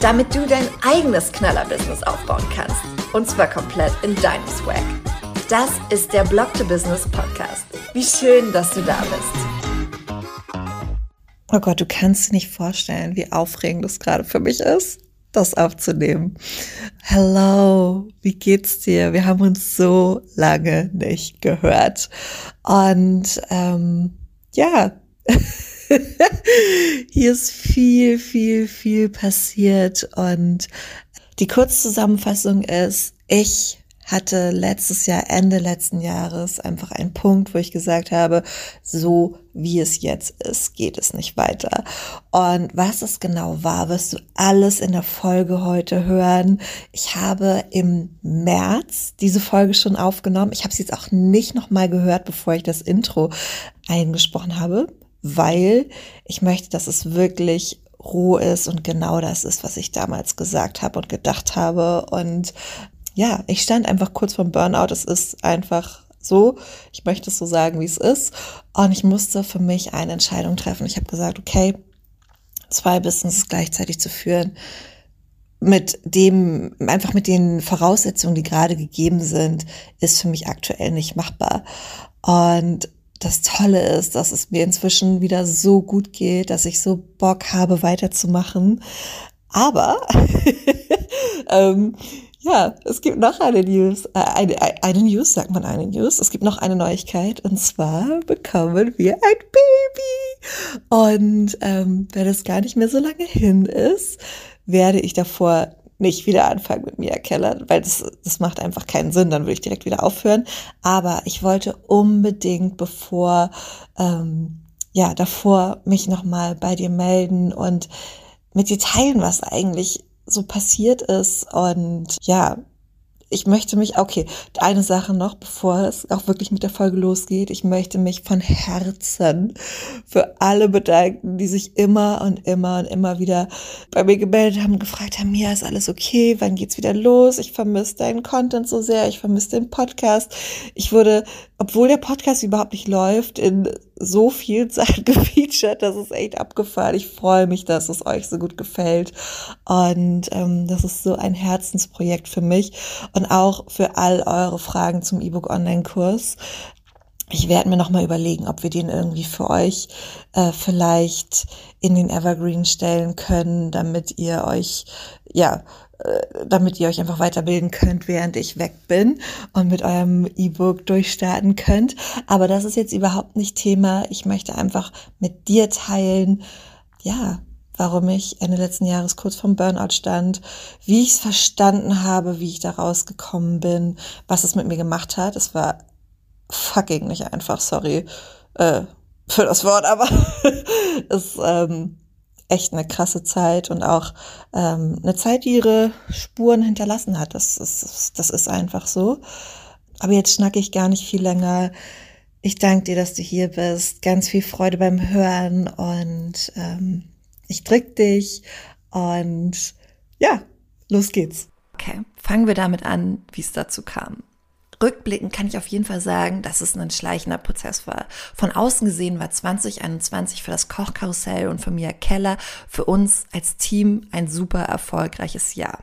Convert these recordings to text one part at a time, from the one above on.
Damit du dein eigenes Knaller-Business aufbauen kannst. Und zwar komplett in deinem Swag. Das ist der Blog to Business Podcast. Wie schön, dass du da bist. Oh Gott, du kannst dir nicht vorstellen, wie aufregend das gerade für mich ist das aufzunehmen. Hello, wie geht's dir? Wir haben uns so lange nicht gehört. Und ähm, ja, hier ist viel, viel, viel passiert. Und die Kurzzusammenfassung ist, ich hatte letztes Jahr, Ende letzten Jahres, einfach einen Punkt, wo ich gesagt habe, so wie es jetzt ist, geht es nicht weiter. Und was es genau war, wirst du alles in der Folge heute hören. Ich habe im März diese Folge schon aufgenommen. Ich habe sie jetzt auch nicht nochmal gehört, bevor ich das Intro eingesprochen habe, weil ich möchte, dass es wirklich roh ist und genau das ist, was ich damals gesagt habe und gedacht habe. Und ja, ich stand einfach kurz vorm Burnout. Es ist einfach so. Ich möchte es so sagen, wie es ist. Und ich musste für mich eine Entscheidung treffen. Ich habe gesagt, okay, zwei Businesses gleichzeitig zu führen, mit dem, einfach mit den Voraussetzungen, die gerade gegeben sind, ist für mich aktuell nicht machbar. Und das Tolle ist, dass es mir inzwischen wieder so gut geht, dass ich so Bock habe, weiterzumachen. Aber ähm, ja, es gibt noch eine News, äh, eine, eine News, sagt man eine News. Es gibt noch eine Neuigkeit und zwar bekommen wir ein Baby. Und ähm, wenn es gar nicht mehr so lange hin ist, werde ich davor nicht wieder anfangen mit Mia Keller, weil das, das macht einfach keinen Sinn, dann würde ich direkt wieder aufhören. Aber ich wollte unbedingt, bevor, ähm, ja, davor mich nochmal bei dir melden und mit dir teilen, was eigentlich so passiert ist. Und ja, ich möchte mich, okay, eine Sache noch, bevor es auch wirklich mit der Folge losgeht. Ich möchte mich von Herzen für alle bedanken, die sich immer und immer und immer wieder bei mir gemeldet haben, gefragt haben, ja, ist alles okay? Wann geht's wieder los? Ich vermisse deinen Content so sehr. Ich vermisse den Podcast. Ich wurde, obwohl der Podcast überhaupt nicht läuft, in so viel Zeit gefeatured, das ist echt abgefahren. Ich freue mich, dass es euch so gut gefällt. Und ähm, das ist so ein Herzensprojekt für mich und auch für all eure Fragen zum E-Book Online-Kurs. Ich werde mir nochmal überlegen, ob wir den irgendwie für euch äh, vielleicht in den Evergreen stellen können, damit ihr euch ja damit ihr euch einfach weiterbilden könnt, während ich weg bin und mit eurem E-Book durchstarten könnt. Aber das ist jetzt überhaupt nicht Thema. Ich möchte einfach mit dir teilen, ja, warum ich Ende letzten Jahres kurz vom Burnout stand, wie ich es verstanden habe, wie ich da rausgekommen bin, was es mit mir gemacht hat. Es war fucking nicht einfach, sorry äh, für das Wort, aber es ähm, echt eine krasse Zeit und auch ähm, eine Zeit, die ihre Spuren hinterlassen hat. Das ist, das ist einfach so. Aber jetzt schnacke ich gar nicht viel länger. Ich danke dir, dass du hier bist. Ganz viel Freude beim Hören und ähm, ich drück dich und ja, los geht's. Okay, fangen wir damit an, wie es dazu kam. Rückblickend kann ich auf jeden Fall sagen, dass es ein schleichender Prozess war. Von außen gesehen war 2021 für das Kochkarussell und für Mia Keller, für uns als Team ein super erfolgreiches Jahr.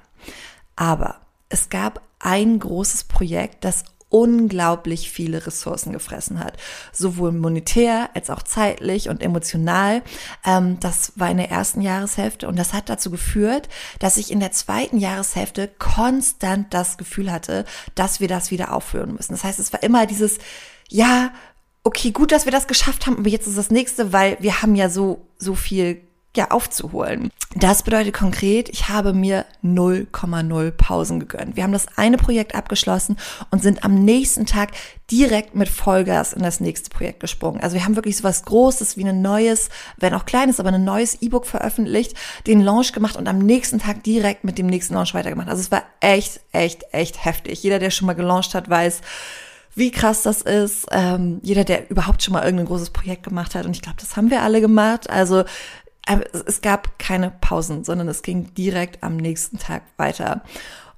Aber es gab ein großes Projekt, das unglaublich viele Ressourcen gefressen hat, sowohl monetär als auch zeitlich und emotional. Ähm, das war in der ersten Jahreshälfte und das hat dazu geführt, dass ich in der zweiten Jahreshälfte konstant das Gefühl hatte, dass wir das wieder aufführen müssen. Das heißt, es war immer dieses, ja, okay, gut, dass wir das geschafft haben, aber jetzt ist das nächste, weil wir haben ja so, so viel ja, aufzuholen. Das bedeutet konkret, ich habe mir 0,0 Pausen gegönnt. Wir haben das eine Projekt abgeschlossen und sind am nächsten Tag direkt mit Vollgas in das nächste Projekt gesprungen. Also wir haben wirklich so was Großes wie ein neues, wenn auch kleines, aber ein neues E-Book veröffentlicht, den Launch gemacht und am nächsten Tag direkt mit dem nächsten Launch weitergemacht. Also es war echt, echt, echt heftig. Jeder, der schon mal gelauncht hat, weiß, wie krass das ist. Ähm, jeder, der überhaupt schon mal irgendein großes Projekt gemacht hat. Und ich glaube, das haben wir alle gemacht. Also es gab keine Pausen, sondern es ging direkt am nächsten Tag weiter.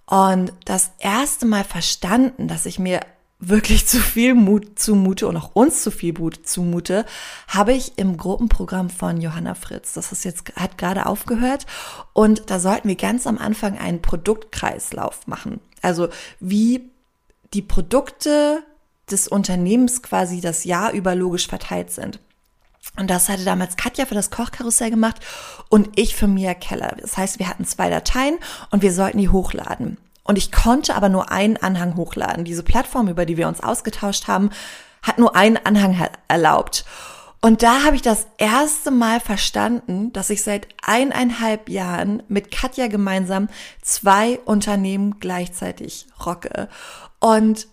Und das erste Mal verstanden, dass ich mir wirklich zu viel Mut zumute und auch uns zu viel Mut zumute, habe ich im Gruppenprogramm von Johanna Fritz. Das ist jetzt, hat gerade aufgehört. Und da sollten wir ganz am Anfang einen Produktkreislauf machen. Also wie die Produkte des Unternehmens quasi das Jahr über logisch verteilt sind. Und das hatte damals Katja für das Kochkarussell gemacht und ich für Mia Keller. Das heißt, wir hatten zwei Dateien und wir sollten die hochladen. Und ich konnte aber nur einen Anhang hochladen. Diese Plattform, über die wir uns ausgetauscht haben, hat nur einen Anhang erlaubt. Und da habe ich das erste Mal verstanden, dass ich seit eineinhalb Jahren mit Katja gemeinsam zwei Unternehmen gleichzeitig rocke. Und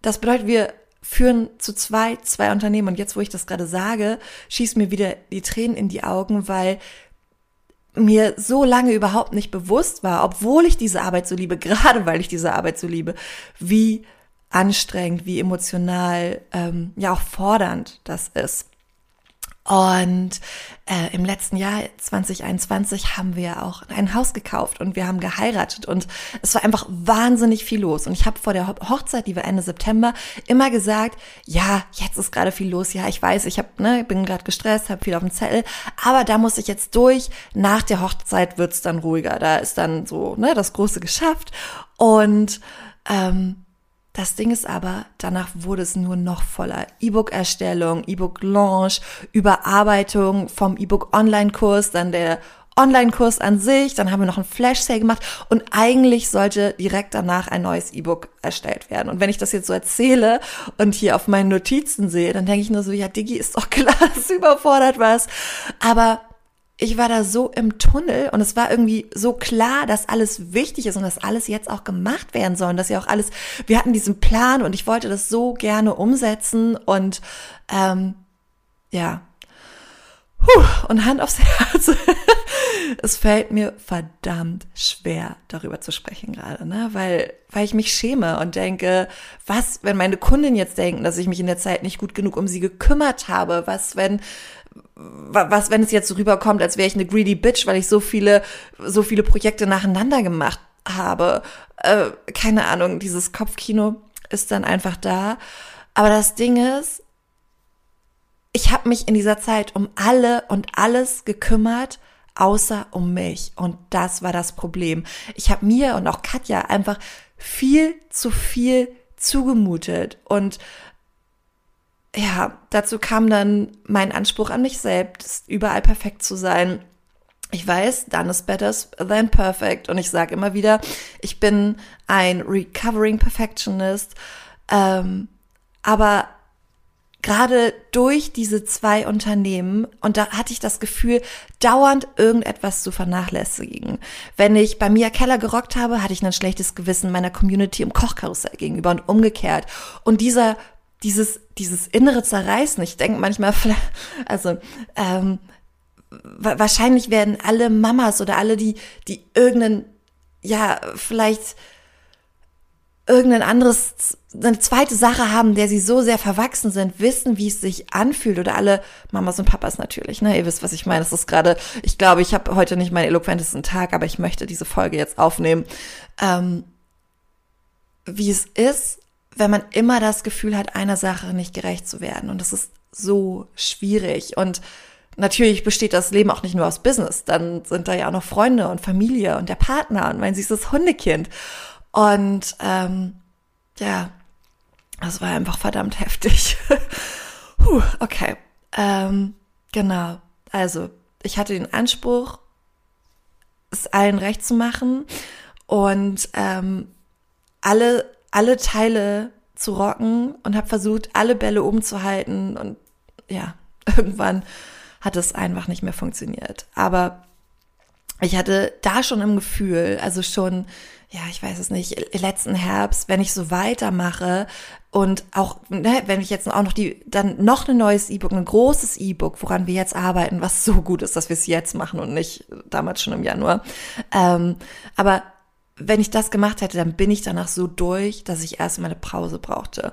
das bedeutet, wir führen zu zwei, zwei Unternehmen. Und jetzt, wo ich das gerade sage, schießt mir wieder die Tränen in die Augen, weil mir so lange überhaupt nicht bewusst war, obwohl ich diese Arbeit so liebe, gerade weil ich diese Arbeit so liebe, wie anstrengend, wie emotional, ähm, ja auch fordernd das ist. Und äh, im letzten Jahr 2021 haben wir auch ein Haus gekauft und wir haben geheiratet und es war einfach wahnsinnig viel los. Und ich habe vor der Hochzeit, die war Ende September, immer gesagt, ja, jetzt ist gerade viel los. Ja, ich weiß, ich hab, ne, bin gerade gestresst, habe viel auf dem Zettel, aber da muss ich jetzt durch. Nach der Hochzeit wird's dann ruhiger. Da ist dann so ne, das Große geschafft und ähm, das Ding ist aber, danach wurde es nur noch voller. E-Book-Erstellung, E-Book-Launch, Überarbeitung vom E-Book-Online-Kurs, dann der Online-Kurs an sich, dann haben wir noch einen Flash-Sale gemacht und eigentlich sollte direkt danach ein neues E-Book erstellt werden. Und wenn ich das jetzt so erzähle und hier auf meinen Notizen sehe, dann denke ich nur so, ja, Digi, ist doch klar, es überfordert was. Aber ich war da so im Tunnel und es war irgendwie so klar, dass alles wichtig ist und dass alles jetzt auch gemacht werden soll und dass ja auch alles, wir hatten diesen Plan und ich wollte das so gerne umsetzen und ähm, ja. Puh, und Hand aufs Herz. es fällt mir verdammt schwer, darüber zu sprechen gerade, ne? Weil, weil ich mich schäme und denke, was, wenn meine Kunden jetzt denken, dass ich mich in der Zeit nicht gut genug um sie gekümmert habe? Was, wenn was, wenn es jetzt so rüberkommt, als wäre ich eine greedy Bitch, weil ich so viele, so viele Projekte nacheinander gemacht habe. Äh, keine Ahnung, dieses Kopfkino ist dann einfach da. Aber das Ding ist, ich habe mich in dieser Zeit um alle und alles gekümmert, außer um mich. Und das war das Problem. Ich habe mir und auch Katja einfach viel zu viel zugemutet und ja, dazu kam dann mein Anspruch an mich selbst, überall perfekt zu sein. Ich weiß, done is better than perfect. Und ich sage immer wieder, ich bin ein recovering Perfectionist. Ähm, aber gerade durch diese zwei Unternehmen, und da hatte ich das Gefühl, dauernd irgendetwas zu vernachlässigen. Wenn ich bei Mia Keller gerockt habe, hatte ich ein schlechtes Gewissen meiner Community im Kochkarussell gegenüber und umgekehrt. Und dieser dieses, dieses innere Zerreißen. Ich denke manchmal, also ähm, wahrscheinlich werden alle Mamas oder alle, die, die irgendeinen, ja, vielleicht irgendein anderes, eine zweite Sache haben, der sie so sehr verwachsen sind, wissen, wie es sich anfühlt. Oder alle Mamas und Papas natürlich, ne? Ihr wisst, was ich meine. Das ist gerade, ich glaube, ich habe heute nicht meinen eloquentesten Tag, aber ich möchte diese Folge jetzt aufnehmen. Ähm, wie es ist, wenn man immer das Gefühl hat, einer Sache nicht gerecht zu werden. Und das ist so schwierig. Und natürlich besteht das Leben auch nicht nur aus Business. Dann sind da ja auch noch Freunde und Familie und der Partner und mein süßes Hundekind. Und ähm, ja, das war einfach verdammt heftig. Puh, okay. Ähm, genau. Also, ich hatte den Anspruch, es allen recht zu machen und ähm, alle alle Teile zu rocken und habe versucht, alle Bälle umzuhalten und ja, irgendwann hat es einfach nicht mehr funktioniert. Aber ich hatte da schon im Gefühl, also schon, ja, ich weiß es nicht, letzten Herbst, wenn ich so weitermache und auch, ne, wenn ich jetzt auch noch die, dann noch ein neues E-Book, ein großes E-Book, woran wir jetzt arbeiten, was so gut ist, dass wir es jetzt machen und nicht damals schon im Januar. Ähm, aber wenn ich das gemacht hätte, dann bin ich danach so durch, dass ich erstmal eine Pause brauchte.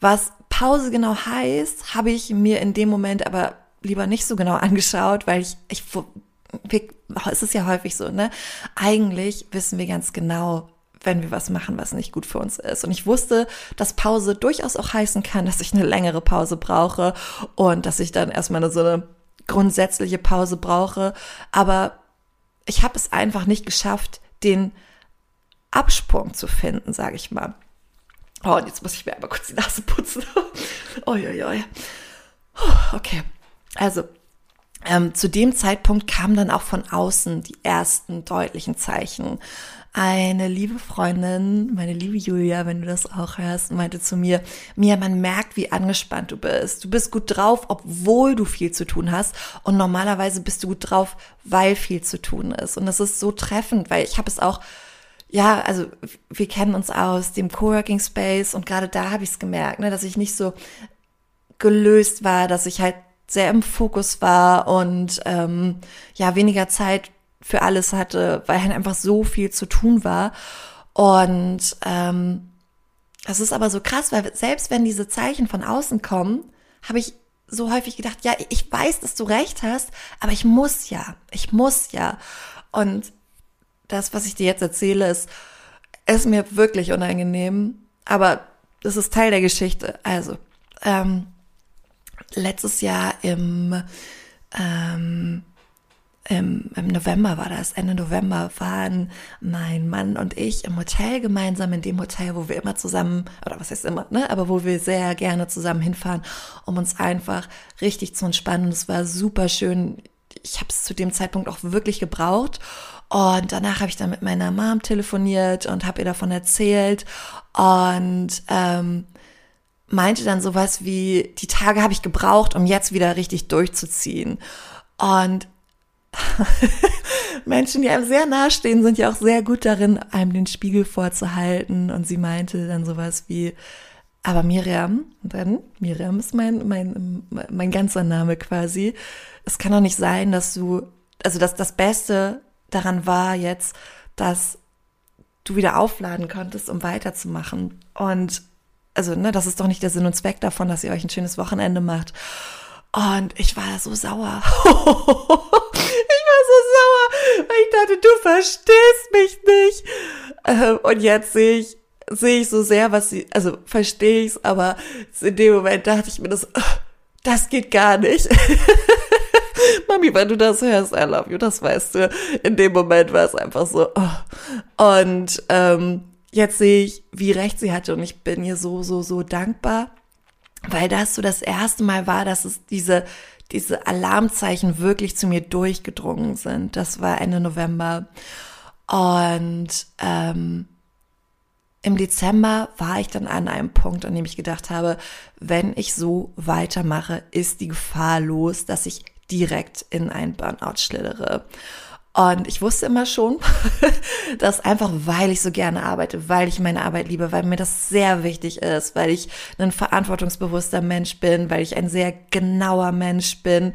Was Pause genau heißt, habe ich mir in dem Moment aber lieber nicht so genau angeschaut, weil ich, ich es ist ja häufig so, ne? Eigentlich wissen wir ganz genau, wenn wir was machen, was nicht gut für uns ist. Und ich wusste, dass Pause durchaus auch heißen kann, dass ich eine längere Pause brauche und dass ich dann erstmal so eine grundsätzliche Pause brauche. Aber ich habe es einfach nicht geschafft, den Absprung zu finden, sage ich mal. Oh, und jetzt muss ich mir einmal kurz die Nase putzen. Uiuiui. Okay, also ähm, zu dem Zeitpunkt kamen dann auch von außen die ersten deutlichen Zeichen. Eine liebe Freundin, meine liebe Julia, wenn du das auch hörst, meinte zu mir, Mia, man merkt, wie angespannt du bist. Du bist gut drauf, obwohl du viel zu tun hast. Und normalerweise bist du gut drauf, weil viel zu tun ist. Und das ist so treffend, weil ich habe es auch ja, also wir kennen uns aus dem Coworking Space und gerade da habe ich es gemerkt, ne, dass ich nicht so gelöst war, dass ich halt sehr im Fokus war und ähm, ja weniger Zeit für alles hatte, weil halt einfach so viel zu tun war. Und ähm, das ist aber so krass, weil selbst wenn diese Zeichen von außen kommen, habe ich so häufig gedacht, ja, ich weiß, dass du recht hast, aber ich muss ja, ich muss ja. Und das, was ich dir jetzt erzähle, ist, ist mir wirklich unangenehm, aber das ist Teil der Geschichte. Also, ähm, letztes Jahr im, ähm, im, im November war das, Ende November waren mein Mann und ich im Hotel gemeinsam, in dem Hotel, wo wir immer zusammen, oder was heißt immer, ne, aber wo wir sehr gerne zusammen hinfahren, um uns einfach richtig zu entspannen. Und es war super schön. Ich habe es zu dem Zeitpunkt auch wirklich gebraucht. Und danach habe ich dann mit meiner Mom telefoniert und habe ihr davon erzählt und ähm, meinte dann sowas wie, die Tage habe ich gebraucht, um jetzt wieder richtig durchzuziehen. Und Menschen, die einem sehr nahestehen, sind ja auch sehr gut darin, einem den Spiegel vorzuhalten. Und sie meinte dann sowas wie, aber Miriam, dann, Miriam ist mein, mein, mein ganzer Name quasi. Es kann doch nicht sein, dass du, also dass das Beste daran war jetzt, dass du wieder aufladen konntest, um weiterzumachen. Und also, ne, das ist doch nicht der Sinn und Zweck davon, dass ihr euch ein schönes Wochenende macht. Und ich war so sauer. ich war so sauer, weil ich dachte, du verstehst mich nicht. Ähm, und jetzt sehe ich, sehe ich so sehr, was sie, also verstehe ich es, aber in dem Moment dachte ich mir das, das geht gar nicht. Mami, wenn du das hörst, I love you, das weißt du. In dem Moment war es einfach so. Oh. Und ähm, jetzt sehe ich, wie recht sie hatte und ich bin ihr so, so, so dankbar, weil das so das erste Mal war, dass es diese, diese Alarmzeichen wirklich zu mir durchgedrungen sind. Das war Ende November. Und ähm, im Dezember war ich dann an einem Punkt, an dem ich gedacht habe, wenn ich so weitermache, ist die Gefahr los, dass ich direkt in ein Burnout schlittere. Und ich wusste immer schon, dass einfach, weil ich so gerne arbeite, weil ich meine Arbeit liebe, weil mir das sehr wichtig ist, weil ich ein verantwortungsbewusster Mensch bin, weil ich ein sehr genauer Mensch bin,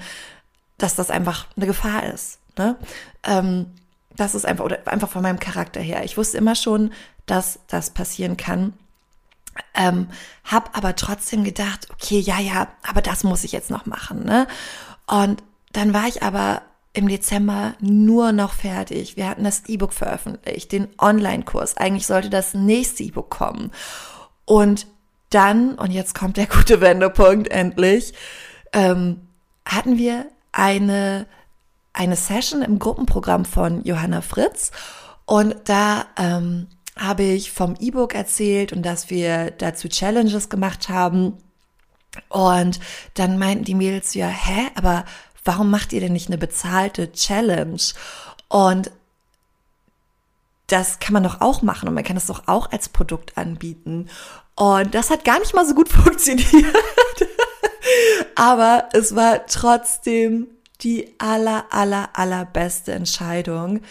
dass das einfach eine Gefahr ist. Ne? Ähm, das ist einfach, oder einfach von meinem Charakter her. Ich wusste immer schon, dass das passieren kann. Ähm, hab aber trotzdem gedacht, okay, ja, ja, aber das muss ich jetzt noch machen, ne? Und dann war ich aber im Dezember nur noch fertig. Wir hatten das E-Book veröffentlicht, den Online-Kurs. Eigentlich sollte das nächste E-Book kommen. Und dann, und jetzt kommt der gute Wendepunkt endlich, ähm, hatten wir eine, eine Session im Gruppenprogramm von Johanna Fritz. Und da ähm, habe ich vom E-Book erzählt und dass wir dazu Challenges gemacht haben. Und dann meinten die Mädels ja, hä, aber warum macht ihr denn nicht eine bezahlte Challenge? Und das kann man doch auch machen und man kann es doch auch als Produkt anbieten. Und das hat gar nicht mal so gut funktioniert. Aber es war trotzdem die aller, aller, allerbeste Entscheidung,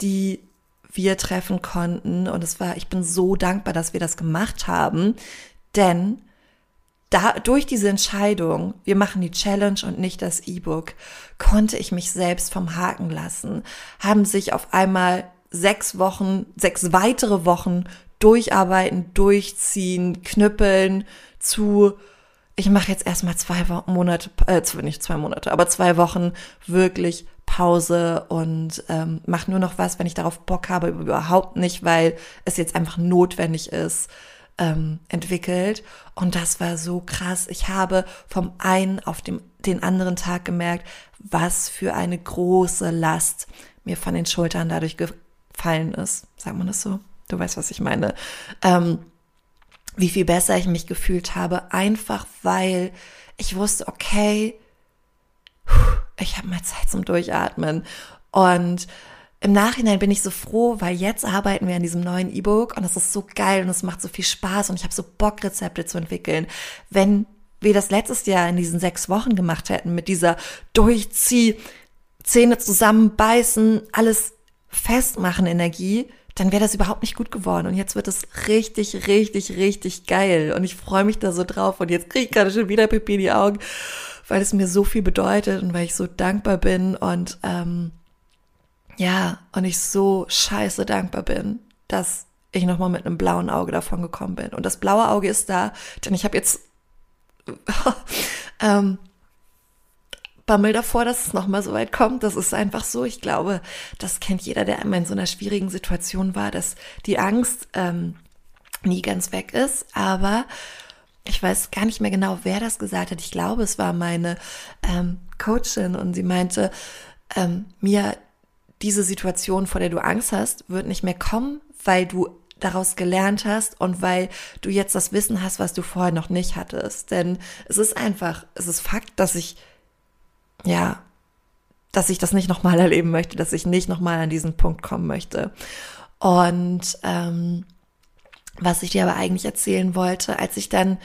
die wir treffen konnten. Und es war, ich bin so dankbar, dass wir das gemacht haben, denn da, durch diese Entscheidung, wir machen die Challenge und nicht das E-Book, konnte ich mich selbst vom Haken lassen, haben sich auf einmal sechs Wochen, sechs weitere Wochen durcharbeiten, durchziehen, knüppeln zu, ich mache jetzt erstmal zwei Monate, äh, nicht zwei Monate, aber zwei Wochen wirklich Pause und ähm, mache nur noch was, wenn ich darauf Bock habe, überhaupt nicht, weil es jetzt einfach notwendig ist ähm, entwickelt. Und das war so krass. Ich habe vom einen auf dem, den anderen Tag gemerkt, was für eine große Last mir von den Schultern dadurch gefallen ist. Sagt man das so? Du weißt, was ich meine. Ähm, wie viel besser ich mich gefühlt habe, einfach weil ich wusste, okay, ich habe mal Zeit zum Durchatmen. Und im Nachhinein bin ich so froh, weil jetzt arbeiten wir an diesem neuen E-Book und es ist so geil und es macht so viel Spaß und ich habe so Bock, Rezepte zu entwickeln. Wenn wir das letztes Jahr in diesen sechs Wochen gemacht hätten, mit dieser Durchzieh, Zähne zusammenbeißen, alles festmachen Energie, dann wäre das überhaupt nicht gut geworden. Und jetzt wird es richtig, richtig, richtig geil. Und ich freue mich da so drauf. Und jetzt kriege ich gerade schon wieder Pipi in die Augen, weil es mir so viel bedeutet und weil ich so dankbar bin. Und ähm, ja, und ich so scheiße dankbar bin, dass ich nochmal mit einem blauen Auge davon gekommen bin. Und das blaue Auge ist da, denn ich habe jetzt ähm, Bammel davor, dass es nochmal so weit kommt. Das ist einfach so. Ich glaube, das kennt jeder, der einmal in so einer schwierigen Situation war, dass die Angst ähm, nie ganz weg ist. Aber ich weiß gar nicht mehr genau, wer das gesagt hat. Ich glaube, es war meine ähm, Coachin und sie meinte, ähm, mir diese Situation, vor der du Angst hast, wird nicht mehr kommen, weil du daraus gelernt hast und weil du jetzt das Wissen hast, was du vorher noch nicht hattest. Denn es ist einfach, es ist Fakt, dass ich, ja, dass ich das nicht nochmal erleben möchte, dass ich nicht nochmal an diesen Punkt kommen möchte. Und ähm, was ich dir aber eigentlich erzählen wollte, als ich dann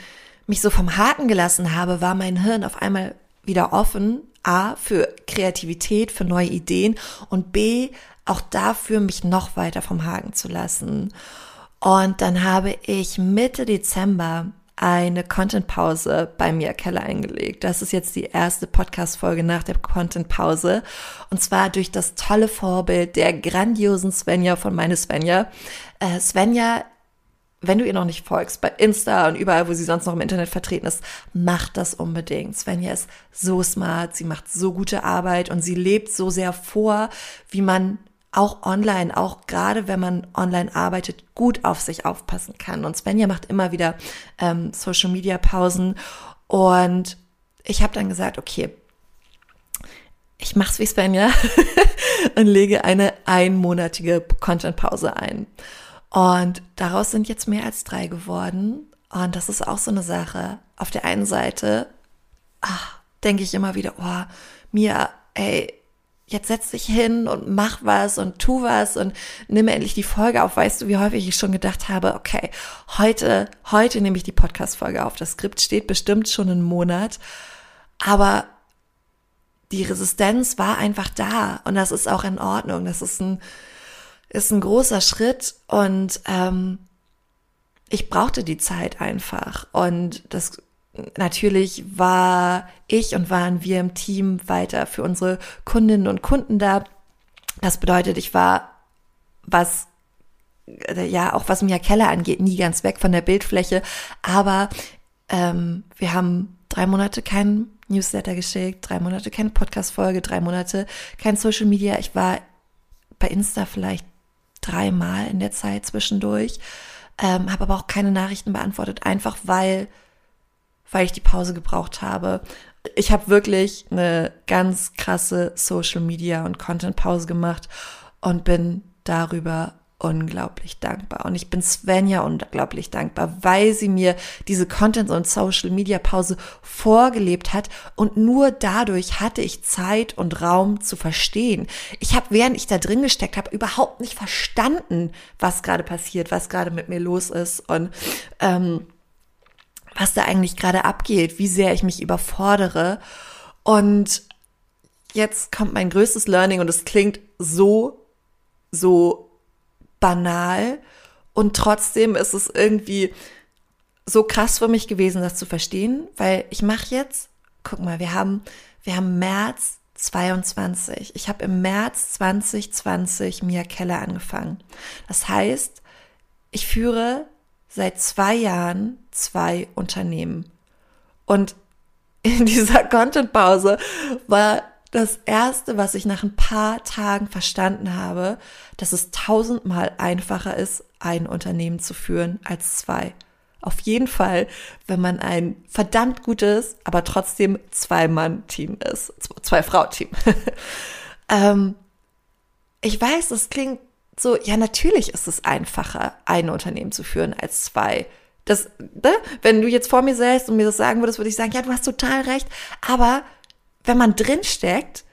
mich so vom Haken gelassen habe, war mein Hirn auf einmal wieder offen A für Kreativität, für neue Ideen und B auch dafür, mich noch weiter vom Haken zu lassen. Und dann habe ich Mitte Dezember eine Content-Pause bei Mia Keller eingelegt. Das ist jetzt die erste Podcast-Folge nach der Content-Pause. Und zwar durch das tolle Vorbild der grandiosen Svenja von meine Svenja. Äh, Svenja wenn du ihr noch nicht folgst, bei Insta und überall, wo sie sonst noch im Internet vertreten ist, mach das unbedingt. Svenja ist so smart, sie macht so gute Arbeit und sie lebt so sehr vor, wie man auch online, auch gerade wenn man online arbeitet, gut auf sich aufpassen kann. Und Svenja macht immer wieder ähm, Social Media Pausen und ich habe dann gesagt, okay, ich mach's wie Svenja und lege eine einmonatige Content Pause ein. Und daraus sind jetzt mehr als drei geworden. Und das ist auch so eine Sache. Auf der einen Seite ach, denke ich immer wieder, oh, Mia, ey, jetzt setz dich hin und mach was und tu was und nimm endlich die Folge auf. Weißt du, wie häufig ich schon gedacht habe, okay, heute, heute nehme ich die Podcast-Folge auf. Das Skript steht bestimmt schon einen Monat. Aber die Resistenz war einfach da und das ist auch in Ordnung. Das ist ein, ist ein großer Schritt und ähm, ich brauchte die Zeit einfach. Und das natürlich war ich und waren wir im Team weiter für unsere Kundinnen und Kunden da. Das bedeutet, ich war, was äh, ja auch was Mia Keller angeht, nie ganz weg von der Bildfläche. Aber ähm, wir haben drei Monate keinen Newsletter geschickt, drei Monate keine Podcast-Folge, drei Monate kein Social Media. Ich war bei Insta vielleicht dreimal in der Zeit zwischendurch, ähm, habe aber auch keine Nachrichten beantwortet, einfach weil, weil ich die Pause gebraucht habe. Ich habe wirklich eine ganz krasse Social Media und Content Pause gemacht und bin darüber unglaublich dankbar. Und ich bin Svenja unglaublich dankbar, weil sie mir diese Content- und Social-Media-Pause vorgelebt hat. Und nur dadurch hatte ich Zeit und Raum zu verstehen. Ich habe, während ich da drin gesteckt habe, überhaupt nicht verstanden, was gerade passiert, was gerade mit mir los ist und ähm, was da eigentlich gerade abgeht, wie sehr ich mich überfordere. Und jetzt kommt mein größtes Learning und es klingt so, so banal und trotzdem ist es irgendwie so krass für mich gewesen, das zu verstehen, weil ich mache jetzt, guck mal, wir haben, wir haben März 22. Ich habe im März 2020 Mia Keller angefangen. Das heißt, ich führe seit zwei Jahren zwei Unternehmen. Und in dieser Content-Pause war das erste, was ich nach ein paar Tagen verstanden habe, dass es tausendmal einfacher ist, ein Unternehmen zu führen als zwei. Auf jeden Fall, wenn man ein verdammt gutes, aber trotzdem Zwei-Mann-Team ist. Zwei-Frau-Team. ähm, ich weiß, das klingt so, ja, natürlich ist es einfacher, ein Unternehmen zu führen als zwei. Das, ne? Wenn du jetzt vor mir säßt und mir das sagen würdest, würde ich sagen, ja, du hast total recht. Aber wenn man drin steckt,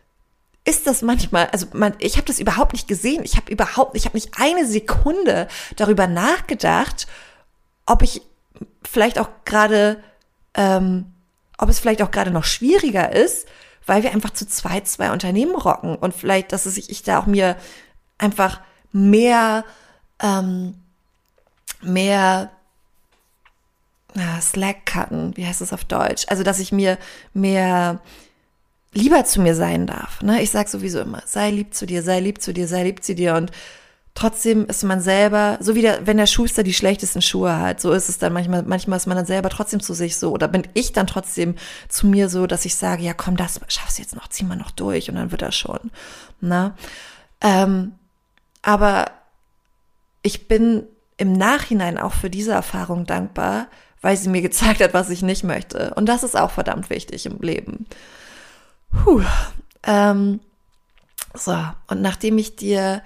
ist das manchmal, also man, ich habe das überhaupt nicht gesehen. Ich habe überhaupt, ich habe nicht eine Sekunde darüber nachgedacht, ob ich vielleicht auch gerade, ähm, ob es vielleicht auch gerade noch schwieriger ist, weil wir einfach zu zweit zwei Unternehmen rocken und vielleicht, dass es ich da auch mir einfach mehr, ähm, mehr Slack cutten, wie heißt es auf Deutsch? Also, dass ich mir mehr lieber zu mir sein darf. Ne? Ich sage sowieso immer, sei lieb zu dir, sei lieb zu dir, sei lieb zu dir und trotzdem ist man selber, so wie der, wenn der Schuster die schlechtesten Schuhe hat, so ist es dann manchmal, manchmal ist man dann selber trotzdem zu sich so, oder bin ich dann trotzdem zu mir so, dass ich sage, ja komm, das schaffst du jetzt noch, zieh mal noch durch und dann wird das schon. Ne? Ähm, aber ich bin im Nachhinein auch für diese Erfahrung dankbar, weil sie mir gezeigt hat, was ich nicht möchte. Und das ist auch verdammt wichtig im Leben. Puh. Ähm, so, und nachdem ich dir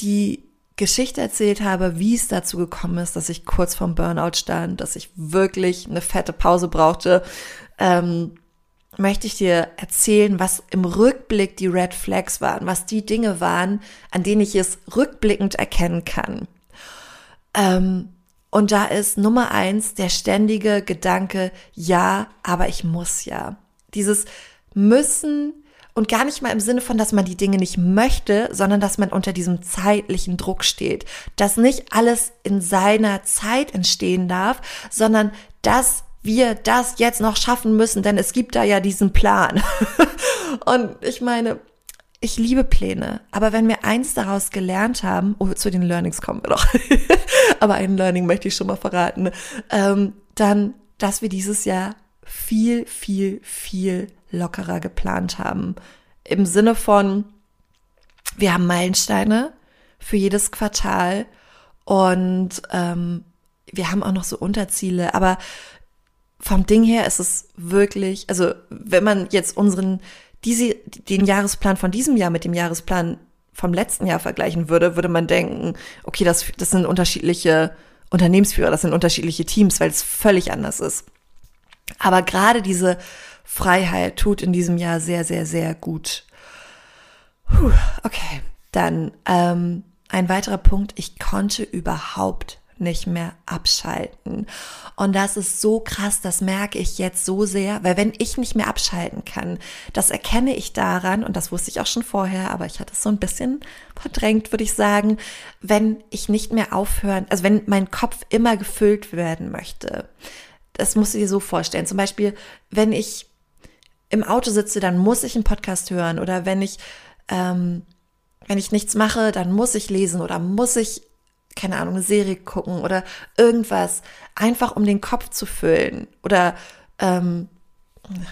die Geschichte erzählt habe, wie es dazu gekommen ist, dass ich kurz vorm Burnout stand, dass ich wirklich eine fette Pause brauchte, ähm, möchte ich dir erzählen, was im Rückblick die Red Flags waren, was die Dinge waren, an denen ich es rückblickend erkennen kann. Ähm, und da ist Nummer eins der ständige Gedanke, ja, aber ich muss ja. Dieses müssen und gar nicht mal im Sinne von, dass man die Dinge nicht möchte, sondern dass man unter diesem zeitlichen Druck steht. Dass nicht alles in seiner Zeit entstehen darf, sondern dass wir das jetzt noch schaffen müssen, denn es gibt da ja diesen Plan. und ich meine, ich liebe Pläne, aber wenn wir eins daraus gelernt haben, oh, zu den Learnings kommen wir doch, aber ein Learning möchte ich schon mal verraten, ähm, dann, dass wir dieses Jahr viel, viel, viel lockerer geplant haben. Im Sinne von, wir haben Meilensteine für jedes Quartal und ähm, wir haben auch noch so Unterziele, aber vom Ding her ist es wirklich, also wenn man jetzt unseren, diese, den Jahresplan von diesem Jahr mit dem Jahresplan vom letzten Jahr vergleichen würde, würde man denken, okay, das, das sind unterschiedliche Unternehmensführer, das sind unterschiedliche Teams, weil es völlig anders ist. Aber gerade diese Freiheit tut in diesem Jahr sehr, sehr, sehr gut. Puh, okay, dann ähm, ein weiterer Punkt. Ich konnte überhaupt nicht mehr abschalten. Und das ist so krass, das merke ich jetzt so sehr, weil wenn ich nicht mehr abschalten kann, das erkenne ich daran, und das wusste ich auch schon vorher, aber ich hatte es so ein bisschen verdrängt, würde ich sagen, wenn ich nicht mehr aufhören, also wenn mein Kopf immer gefüllt werden möchte. Das musst du dir so vorstellen. Zum Beispiel, wenn ich im Auto sitze, dann muss ich einen Podcast hören oder wenn ich, ähm, wenn ich nichts mache, dann muss ich lesen oder muss ich, keine Ahnung, eine Serie gucken oder irgendwas, einfach um den Kopf zu füllen oder, ähm,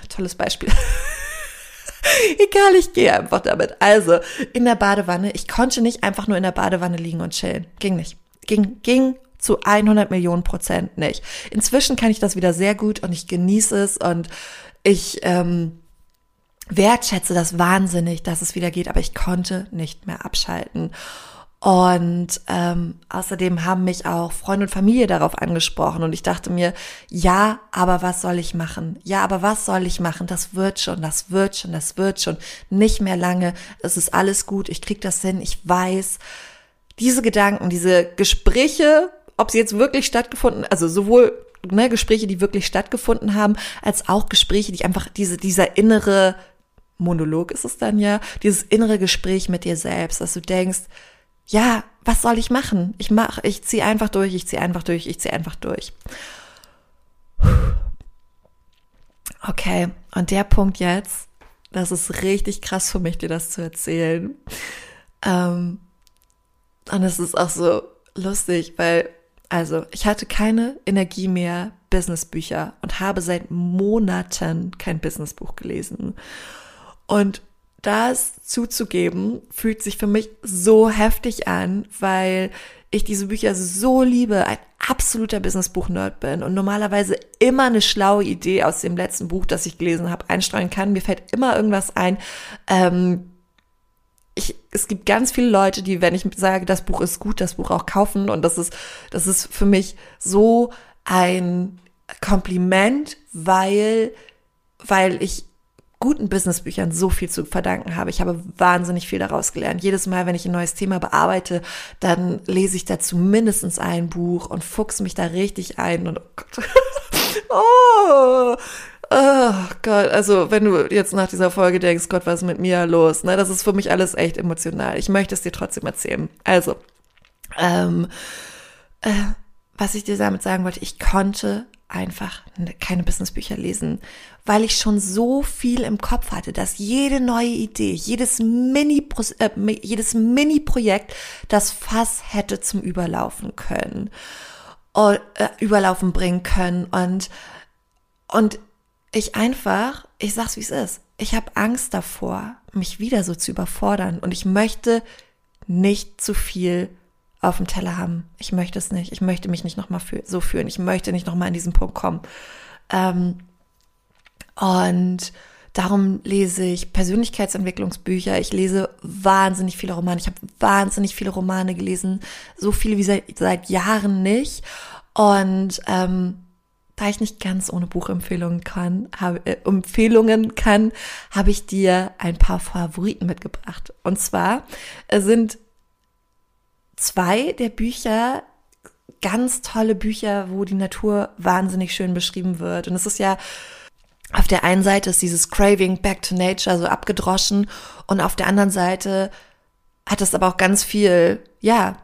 tolles Beispiel. Egal, ich gehe einfach damit. Also, in der Badewanne, ich konnte nicht einfach nur in der Badewanne liegen und chillen. Ging nicht. Ging, ging zu 100 Millionen Prozent nicht. Inzwischen kann ich das wieder sehr gut und ich genieße es und ich ähm, wertschätze das wahnsinnig, dass es wieder geht, aber ich konnte nicht mehr abschalten. Und ähm, außerdem haben mich auch Freunde und Familie darauf angesprochen und ich dachte mir, ja, aber was soll ich machen? Ja, aber was soll ich machen? Das wird schon, das wird schon, das wird schon. Nicht mehr lange. Es ist alles gut. Ich krieg das hin. Ich weiß. Diese Gedanken, diese Gespräche, ob sie jetzt wirklich stattgefunden, also sowohl ne, Gespräche, die wirklich stattgefunden haben, als auch Gespräche, die einfach diese, dieser innere Monolog ist es dann ja, dieses innere Gespräch mit dir selbst, dass du denkst, ja, was soll ich machen? Ich mach, ich ziehe einfach durch, ich ziehe einfach durch, ich ziehe einfach durch. Okay, und der Punkt jetzt, das ist richtig krass für mich, dir das zu erzählen. Ähm, und es ist auch so lustig, weil, also, ich hatte keine Energie mehr, Businessbücher und habe seit Monaten kein Businessbuch gelesen. Und das zuzugeben, fühlt sich für mich so heftig an, weil ich diese Bücher so liebe, ein absoluter Businessbuch-Nerd bin und normalerweise immer eine schlaue Idee aus dem letzten Buch, das ich gelesen habe, einstreuen kann. Mir fällt immer irgendwas ein. Ähm, ich, es gibt ganz viele Leute, die, wenn ich sage, das Buch ist gut, das Buch auch kaufen und das ist, das ist für mich so ein Kompliment, weil, weil ich guten Businessbüchern so viel zu verdanken habe. Ich habe wahnsinnig viel daraus gelernt. Jedes Mal, wenn ich ein neues Thema bearbeite, dann lese ich dazu mindestens ein Buch und fuchs mich da richtig ein und oh Gott. oh, oh Gott, also wenn du jetzt nach dieser Folge denkst, Gott, was ist mit mir los? Ne, das ist für mich alles echt emotional. Ich möchte es dir trotzdem erzählen. Also, ähm, äh, was ich dir damit sagen wollte, ich konnte einfach keine Businessbücher lesen, weil ich schon so viel im Kopf hatte, dass jede neue Idee, jedes Mini äh, jedes Mini Projekt das Fass hätte zum Überlaufen können äh, überlaufen bringen können und und ich einfach, ich sag's wie es ist, ich habe Angst davor, mich wieder so zu überfordern und ich möchte nicht zu viel auf dem Teller haben. Ich möchte es nicht. Ich möchte mich nicht nochmal so fühlen. Ich möchte nicht nochmal an diesen Punkt kommen. Ähm, und darum lese ich Persönlichkeitsentwicklungsbücher. Ich lese wahnsinnig viele Romane. Ich habe wahnsinnig viele Romane gelesen. So viele wie seit, seit Jahren nicht. Und ähm, da ich nicht ganz ohne Buchempfehlungen kann, habe, äh, Empfehlungen kann, habe ich dir ein paar Favoriten mitgebracht. Und zwar äh, sind zwei der Bücher ganz tolle Bücher, wo die Natur wahnsinnig schön beschrieben wird. Und es ist ja auf der einen Seite ist dieses Craving Back to Nature so abgedroschen und auf der anderen Seite hat es aber auch ganz viel, ja,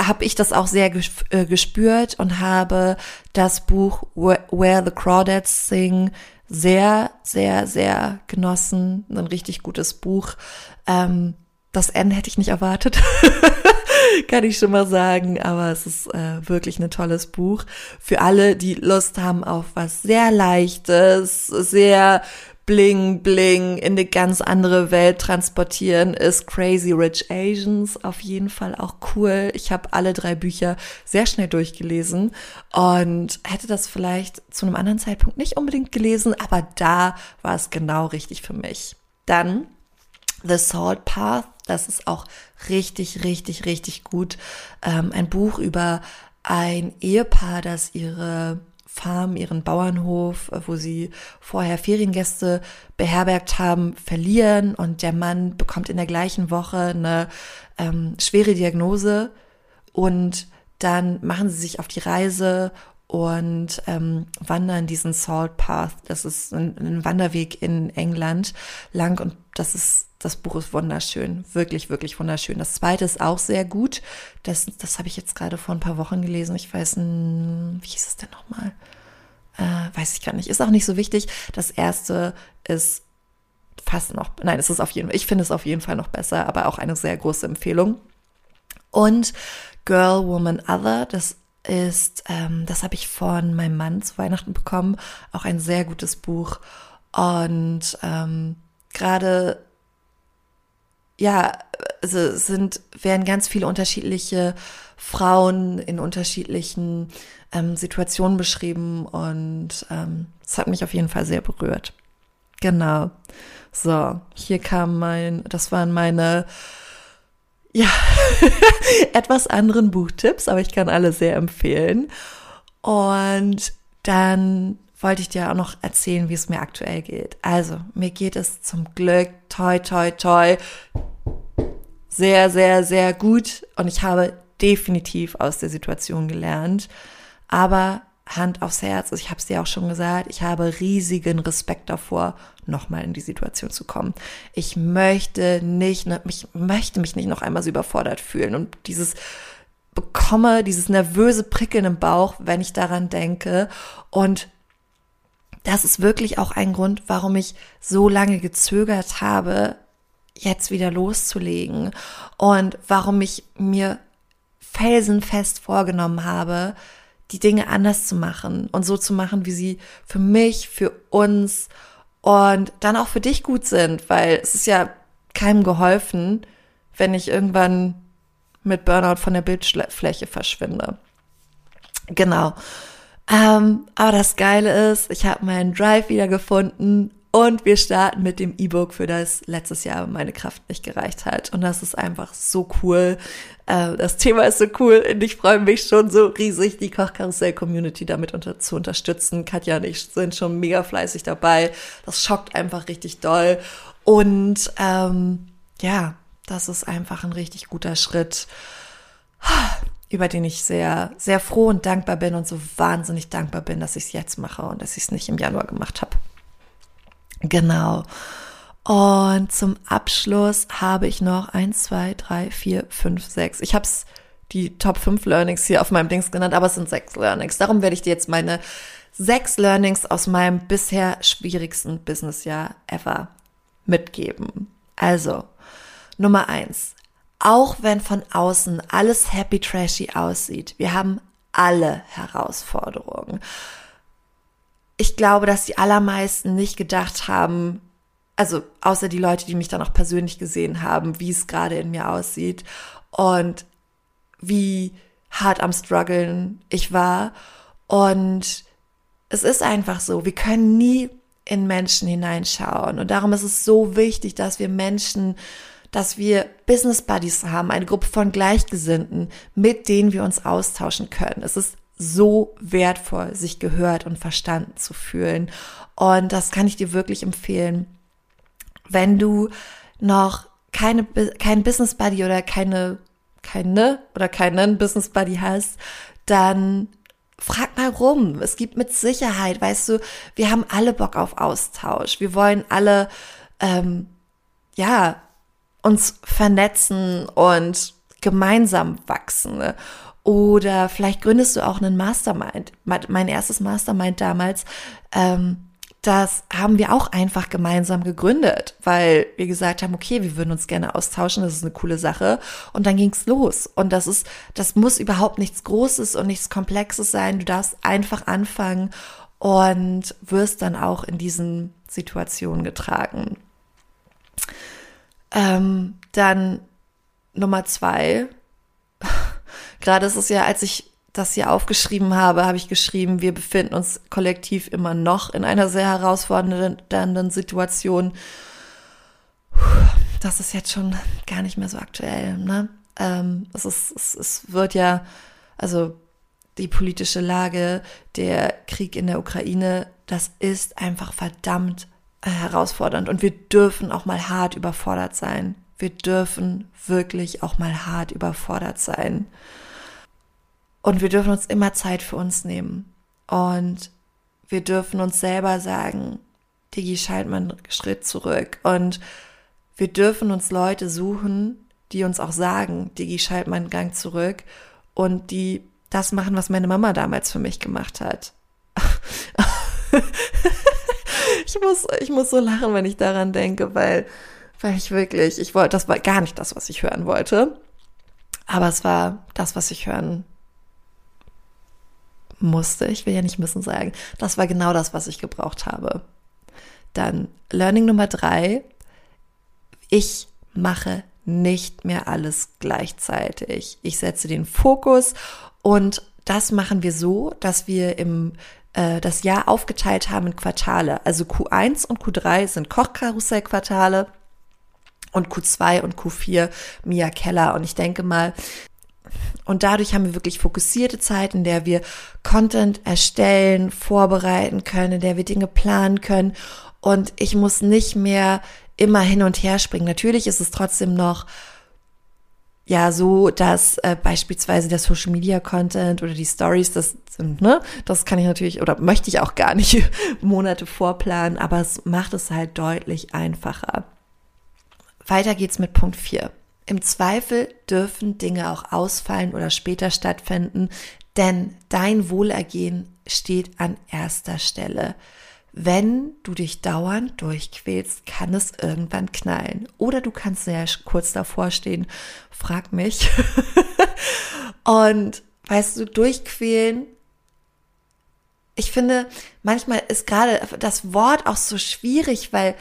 habe ich das auch sehr äh, gespürt und habe das Buch Where the Crawdads Sing sehr, sehr, sehr genossen. Ein richtig gutes Buch. Ähm, das N hätte ich nicht erwartet. kann ich schon mal sagen. Aber es ist äh, wirklich ein tolles Buch. Für alle, die Lust haben auf was sehr Leichtes, sehr bling bling in eine ganz andere Welt transportieren, ist Crazy Rich Asians auf jeden Fall auch cool. Ich habe alle drei Bücher sehr schnell durchgelesen und hätte das vielleicht zu einem anderen Zeitpunkt nicht unbedingt gelesen, aber da war es genau richtig für mich. Dann The Salt Path, das ist auch richtig, richtig, richtig gut. Ähm, ein Buch über ein Ehepaar, das ihre Farm, ihren Bauernhof, äh, wo sie vorher Feriengäste beherbergt haben, verlieren. Und der Mann bekommt in der gleichen Woche eine ähm, schwere Diagnose. Und dann machen sie sich auf die Reise und ähm, wandern diesen Salt Path. Das ist ein, ein Wanderweg in England lang und das ist das Buch ist wunderschön, wirklich, wirklich wunderschön. Das zweite ist auch sehr gut. Das, das habe ich jetzt gerade vor ein paar Wochen gelesen. Ich weiß, wie hieß es denn nochmal? Äh, weiß ich gar nicht. Ist auch nicht so wichtig. Das erste ist fast noch, nein, es ist auf jeden Fall, ich finde es auf jeden Fall noch besser, aber auch eine sehr große Empfehlung. Und Girl, Woman, Other, das ist, ähm, das habe ich von meinem Mann zu Weihnachten bekommen, auch ein sehr gutes Buch. Und ähm, gerade ja, also sind, werden ganz viele unterschiedliche Frauen in unterschiedlichen ähm, Situationen beschrieben und ähm, es hat mich auf jeden Fall sehr berührt. Genau. So, hier kam mein, das waren meine, ja, etwas anderen Buchtipps, aber ich kann alle sehr empfehlen. Und dann wollte ich dir auch noch erzählen, wie es mir aktuell geht. Also, mir geht es zum Glück, toi, toi, toi, sehr, sehr, sehr gut und ich habe definitiv aus der Situation gelernt. Aber Hand aufs Herz, ich habe es dir auch schon gesagt, ich habe riesigen Respekt davor, nochmal in die Situation zu kommen. Ich möchte nicht, ich möchte mich nicht noch einmal so überfordert fühlen. Und dieses bekomme, dieses nervöse Prickeln im Bauch, wenn ich daran denke. Und das ist wirklich auch ein Grund, warum ich so lange gezögert habe, jetzt wieder loszulegen. Und warum ich mir felsenfest vorgenommen habe, die Dinge anders zu machen und so zu machen, wie sie für mich, für uns und dann auch für dich gut sind, weil es ist ja keinem geholfen, wenn ich irgendwann mit Burnout von der Bildfläche verschwinde. Genau. Ähm, aber das Geile ist, ich habe meinen Drive wiedergefunden und wir starten mit dem E-Book, für das letztes Jahr meine Kraft nicht gereicht hat. Und das ist einfach so cool. Äh, das Thema ist so cool und ich freue mich schon so riesig, die Kochkarussell-Community damit unter zu unterstützen. Katja und ich sind schon mega fleißig dabei. Das schockt einfach richtig doll. Und ähm, ja, das ist einfach ein richtig guter Schritt, über den ich sehr, sehr froh und dankbar bin und so wahnsinnig dankbar bin, dass ich es jetzt mache und dass ich es nicht im Januar gemacht habe. Genau. Und zum Abschluss habe ich noch eins, zwei, drei, vier, fünf, sechs. Ich habe es die Top 5 Learnings hier auf meinem Dings genannt, aber es sind sechs Learnings. Darum werde ich dir jetzt meine sechs Learnings aus meinem bisher schwierigsten Businessjahr ever mitgeben. Also, Nummer eins. Auch wenn von außen alles happy trashy aussieht, wir haben alle Herausforderungen ich glaube, dass die allermeisten nicht gedacht haben, also außer die Leute, die mich dann auch persönlich gesehen haben, wie es gerade in mir aussieht und wie hart am struggeln ich war. Und es ist einfach so, wir können nie in Menschen hineinschauen. Und darum ist es so wichtig, dass wir Menschen, dass wir Business Buddies haben, eine Gruppe von Gleichgesinnten, mit denen wir uns austauschen können. Es ist so wertvoll, sich gehört und verstanden zu fühlen. Und das kann ich dir wirklich empfehlen. Wenn du noch keine, kein Business Buddy oder keine, keine oder keinen Business Buddy hast, dann frag mal rum. Es gibt mit Sicherheit, weißt du, wir haben alle Bock auf Austausch. Wir wollen alle, ähm, ja, uns vernetzen und gemeinsam wachsen. Ne? Oder vielleicht gründest du auch einen Mastermind. Mein erstes Mastermind damals, ähm, das haben wir auch einfach gemeinsam gegründet, weil wir gesagt haben, okay, wir würden uns gerne austauschen, das ist eine coole Sache. Und dann ging's los. Und das ist, das muss überhaupt nichts Großes und nichts Komplexes sein. Du darfst einfach anfangen und wirst dann auch in diesen Situationen getragen. Ähm, dann Nummer zwei, Gerade ist es ja, als ich das hier aufgeschrieben habe, habe ich geschrieben, wir befinden uns kollektiv immer noch in einer sehr herausfordernden Situation. Das ist jetzt schon gar nicht mehr so aktuell. Ne? Ähm, es, ist, es, es wird ja, also die politische Lage, der Krieg in der Ukraine, das ist einfach verdammt äh, herausfordernd und wir dürfen auch mal hart überfordert sein. Wir dürfen wirklich auch mal hart überfordert sein. Und wir dürfen uns immer Zeit für uns nehmen. Und wir dürfen uns selber sagen, Digi, schalt mal einen Schritt zurück. Und wir dürfen uns Leute suchen, die uns auch sagen, Digi, schalt mal einen Gang zurück. Und die das machen, was meine Mama damals für mich gemacht hat. ich muss, ich muss so lachen, wenn ich daran denke, weil, weil ich wirklich, ich wollte, das war gar nicht das, was ich hören wollte. Aber es war das, was ich hören musste, ich will ja nicht müssen sagen, das war genau das, was ich gebraucht habe. Dann Learning Nummer drei, ich mache nicht mehr alles gleichzeitig. Ich setze den Fokus und das machen wir so, dass wir im äh, das Jahr aufgeteilt haben in Quartale. Also Q1 und Q3 sind Kochkarussell-Quartale und Q2 und Q4 Mia Keller. Und ich denke mal, und dadurch haben wir wirklich fokussierte Zeit, in der wir Content erstellen, vorbereiten können, in der wir Dinge planen können. Und ich muss nicht mehr immer hin und her springen. Natürlich ist es trotzdem noch ja so, dass äh, beispielsweise der Social Media Content oder die Stories, das sind, ne, das kann ich natürlich oder möchte ich auch gar nicht Monate vorplanen, aber es macht es halt deutlich einfacher. Weiter geht's mit Punkt 4. Im Zweifel dürfen Dinge auch ausfallen oder später stattfinden, denn dein Wohlergehen steht an erster Stelle. Wenn du dich dauernd durchquälst, kann es irgendwann knallen. Oder du kannst sehr kurz davor stehen, frag mich. Und weißt du, durchquälen. Ich finde, manchmal ist gerade das Wort auch so schwierig, weil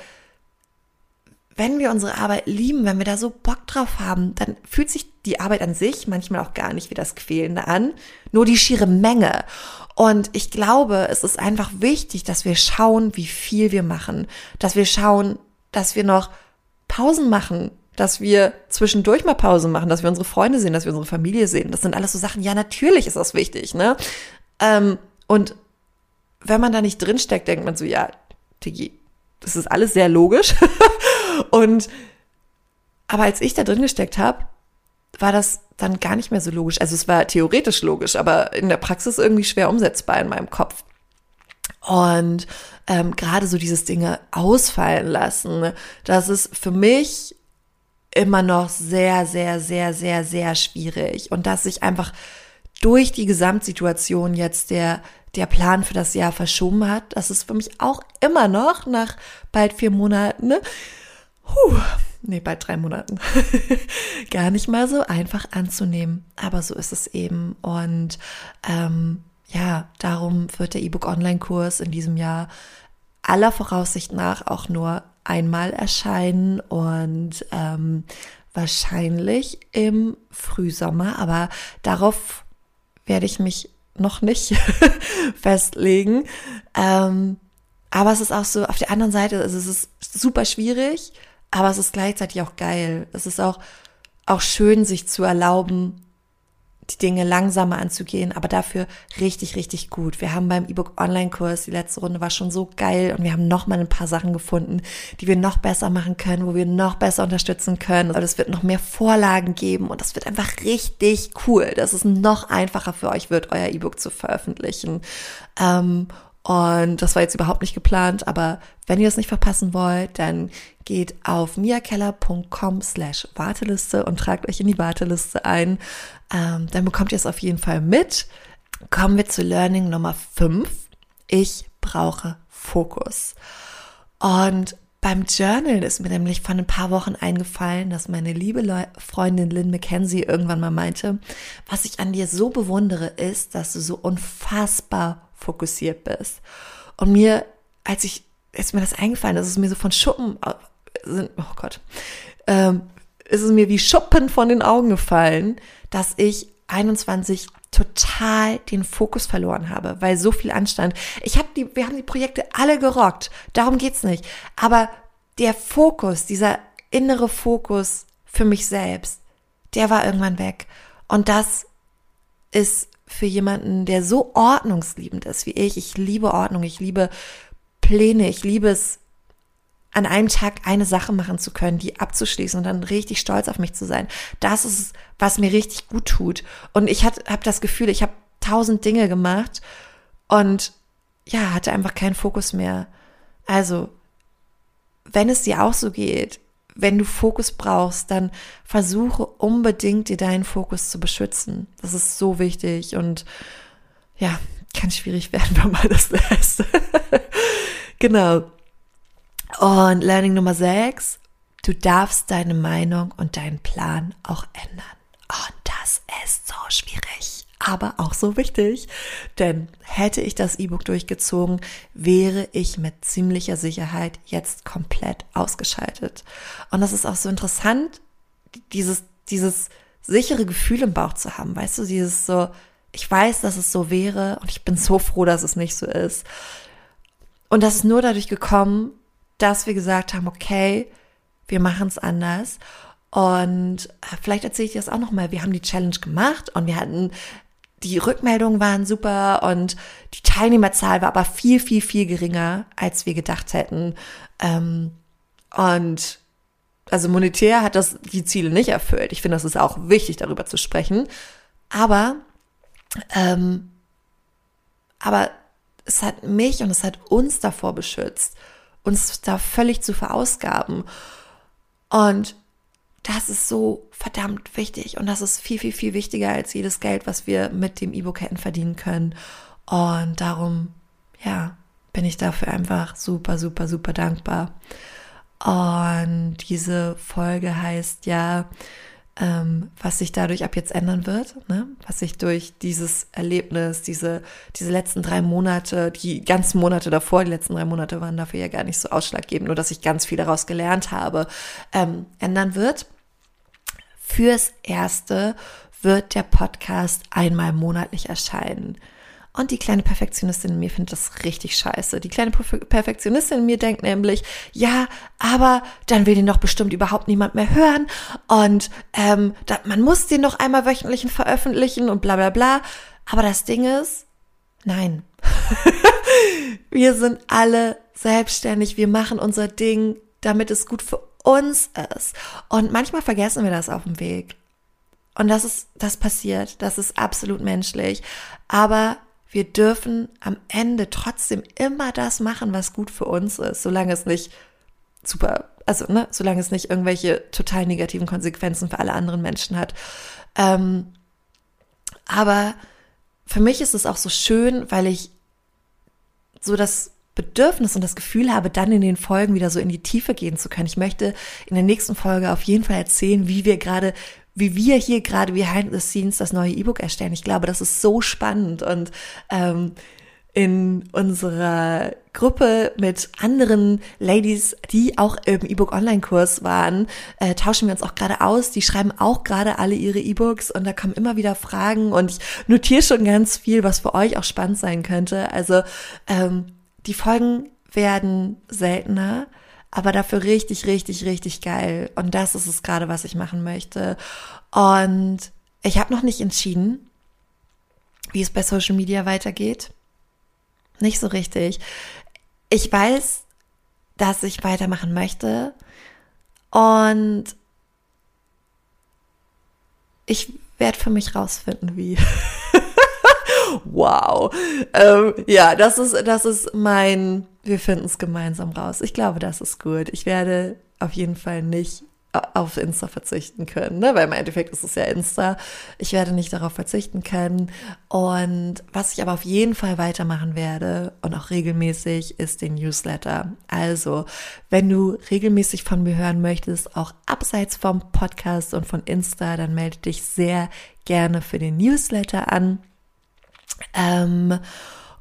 wenn wir unsere Arbeit lieben, wenn wir da so Bock drauf haben, dann fühlt sich die Arbeit an sich manchmal auch gar nicht wie das Quälende an, nur die schiere Menge. Und ich glaube, es ist einfach wichtig, dass wir schauen, wie viel wir machen, dass wir schauen, dass wir noch Pausen machen, dass wir zwischendurch mal Pause machen, dass wir unsere Freunde sehen, dass wir unsere Familie sehen. Das sind alles so Sachen, ja, natürlich ist das wichtig, ne? Ähm, und wenn man da nicht drinsteckt, denkt man so, ja, Tigi, das ist alles sehr logisch. und aber als ich da drin gesteckt habe, war das dann gar nicht mehr so logisch. Also es war theoretisch logisch, aber in der Praxis irgendwie schwer umsetzbar in meinem Kopf. Und ähm, gerade so dieses Dinge ausfallen lassen, das ist für mich immer noch sehr, sehr, sehr, sehr, sehr schwierig. Und dass sich einfach durch die Gesamtsituation jetzt der, der Plan für das Jahr verschoben hat, das ist für mich auch immer noch nach bald vier Monaten, ne? Puh, nee, bald drei Monaten, gar nicht mal so einfach anzunehmen. Aber so ist es eben. Und ähm, ja, darum wird der E-Book-Online-Kurs in diesem Jahr aller Voraussicht nach auch nur einmal erscheinen und ähm, wahrscheinlich im Frühsommer. Aber darauf werde ich mich noch nicht festlegen. Ähm, aber es ist auch so, auf der anderen Seite, also es ist super schwierig, aber es ist gleichzeitig auch geil. Es ist auch, auch schön, sich zu erlauben, die Dinge langsamer anzugehen, aber dafür richtig, richtig gut. Wir haben beim E-Book Online-Kurs, die letzte Runde war schon so geil und wir haben noch mal ein paar Sachen gefunden, die wir noch besser machen können, wo wir noch besser unterstützen können. Und es wird noch mehr Vorlagen geben und das wird einfach richtig cool, dass es noch einfacher für euch wird, euer E-Book zu veröffentlichen. Ähm, und das war jetzt überhaupt nicht geplant, aber wenn ihr es nicht verpassen wollt, dann geht auf miakeller.com slash Warteliste und tragt euch in die Warteliste ein. Ähm, dann bekommt ihr es auf jeden Fall mit. Kommen wir zu Learning Nummer 5. Ich brauche Fokus. Und beim Journal ist mir nämlich vor ein paar Wochen eingefallen, dass meine liebe Leu Freundin Lynn McKenzie irgendwann mal meinte, was ich an dir so bewundere, ist, dass du so unfassbar fokussiert bist. Und mir, als ich, ist mir das eingefallen, dass es mir so von Schuppen, oh Gott, ähm, ist es mir wie Schuppen von den Augen gefallen, dass ich 21 total den Fokus verloren habe, weil so viel anstand. Ich habe die, wir haben die Projekte alle gerockt. Darum geht's nicht. Aber der Fokus, dieser innere Fokus für mich selbst, der war irgendwann weg. Und das ist für jemanden, der so ordnungsliebend ist wie ich. Ich liebe Ordnung, ich liebe Pläne, ich liebe es, an einem Tag eine Sache machen zu können, die abzuschließen und dann richtig stolz auf mich zu sein. Das ist, was mir richtig gut tut. Und ich habe das Gefühl, ich habe tausend Dinge gemacht und ja, hatte einfach keinen Fokus mehr. Also, wenn es dir auch so geht, wenn du Fokus brauchst, dann versuche unbedingt dir deinen Fokus zu beschützen. Das ist so wichtig und ja, kann schwierig werden, wenn man das lässt. genau. Und Learning Nummer 6, du darfst deine Meinung und deinen Plan auch ändern. Und das ist so schwierig aber auch so wichtig. Denn hätte ich das E-Book durchgezogen, wäre ich mit ziemlicher Sicherheit jetzt komplett ausgeschaltet. Und das ist auch so interessant, dieses, dieses sichere Gefühl im Bauch zu haben. Weißt du, dieses so, ich weiß, dass es so wäre und ich bin so froh, dass es nicht so ist. Und das ist nur dadurch gekommen, dass wir gesagt haben, okay, wir machen es anders. Und äh, vielleicht erzähle ich dir das auch nochmal. Wir haben die Challenge gemacht und wir hatten die Rückmeldungen waren super und die Teilnehmerzahl war aber viel, viel, viel geringer, als wir gedacht hätten. Ähm, und also monetär hat das die Ziele nicht erfüllt. Ich finde, das ist auch wichtig, darüber zu sprechen. Aber, ähm, aber es hat mich und es hat uns davor beschützt, uns da völlig zu verausgaben. Und das ist so verdammt wichtig und das ist viel, viel, viel wichtiger als jedes Geld, was wir mit dem E-Book hätten verdienen können. Und darum, ja, bin ich dafür einfach super, super, super dankbar. Und diese Folge heißt ja, ähm, was sich dadurch ab jetzt ändern wird, ne? was sich durch dieses Erlebnis, diese, diese letzten drei Monate, die ganzen Monate davor, die letzten drei Monate waren dafür ja gar nicht so ausschlaggebend, nur dass ich ganz viel daraus gelernt habe, ähm, ändern wird. Fürs Erste wird der Podcast einmal monatlich erscheinen. Und die kleine Perfektionistin in mir findet das richtig scheiße. Die kleine Perfektionistin in mir denkt nämlich, ja, aber dann will den doch bestimmt überhaupt niemand mehr hören. Und ähm, da, man muss den noch einmal wöchentlich veröffentlichen und bla bla bla. Aber das Ding ist, nein. wir sind alle selbstständig. Wir machen unser Ding, damit es gut für uns ist. Und manchmal vergessen wir das auf dem Weg. Und das ist, das passiert. Das ist absolut menschlich. Aber wir dürfen am Ende trotzdem immer das machen, was gut für uns ist, solange es nicht super, also ne, solange es nicht irgendwelche total negativen Konsequenzen für alle anderen Menschen hat. Ähm, aber für mich ist es auch so schön, weil ich so das Bedürfnis und das Gefühl habe, dann in den Folgen wieder so in die Tiefe gehen zu können. Ich möchte in der nächsten Folge auf jeden Fall erzählen, wie wir gerade wie wir hier gerade behind the scenes das neue E-Book erstellen. Ich glaube, das ist so spannend und ähm, in unserer Gruppe mit anderen Ladies, die auch im E-Book Online-Kurs waren, äh, tauschen wir uns auch gerade aus. Die schreiben auch gerade alle ihre E-Books und da kommen immer wieder Fragen und ich notiere schon ganz viel, was für euch auch spannend sein könnte. Also ähm, die Folgen werden seltener aber dafür richtig, richtig, richtig geil. Und das ist es gerade, was ich machen möchte. Und ich habe noch nicht entschieden, wie es bei Social Media weitergeht. Nicht so richtig. Ich weiß, dass ich weitermachen möchte. Und ich werde für mich rausfinden, wie. wow. Ähm, ja, das ist, das ist mein wir finden es gemeinsam raus. Ich glaube, das ist gut. Ich werde auf jeden Fall nicht auf Insta verzichten können, ne? weil im Endeffekt ist es ja Insta. Ich werde nicht darauf verzichten können. Und was ich aber auf jeden Fall weitermachen werde und auch regelmäßig ist den Newsletter. Also, wenn du regelmäßig von mir hören möchtest, auch abseits vom Podcast und von Insta, dann melde dich sehr gerne für den Newsletter an. Ähm,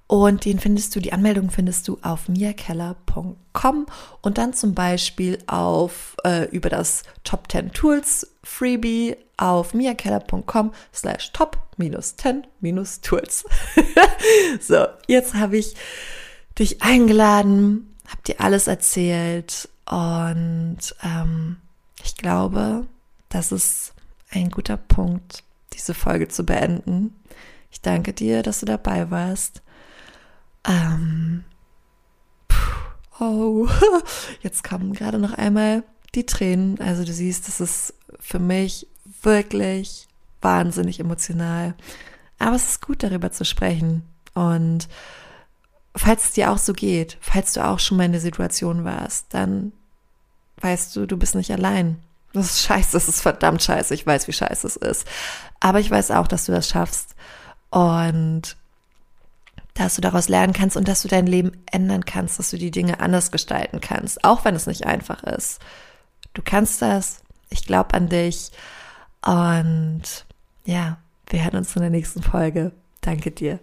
und den findest du, die Anmeldung findest du auf miakeller.com und dann zum Beispiel auf äh, über das Top 10 Tools Freebie auf miakeller.com slash top minus 10 minus Tools. so, jetzt habe ich dich eingeladen, habe dir alles erzählt und ähm, ich glaube, das ist ein guter Punkt, diese Folge zu beenden. Ich danke dir, dass du dabei warst. Ähm, oh, jetzt kamen gerade noch einmal die Tränen. Also du siehst, das ist für mich wirklich wahnsinnig emotional. Aber es ist gut, darüber zu sprechen. Und falls es dir auch so geht, falls du auch schon mal in der Situation warst, dann weißt du, du bist nicht allein. Das ist scheiße, das ist verdammt scheiße. Ich weiß, wie scheiße es ist. Aber ich weiß auch, dass du das schaffst. Und dass du daraus lernen kannst und dass du dein Leben ändern kannst, dass du die Dinge anders gestalten kannst, auch wenn es nicht einfach ist. Du kannst das. Ich glaube an dich. Und ja, wir hören uns in der nächsten Folge. Danke dir.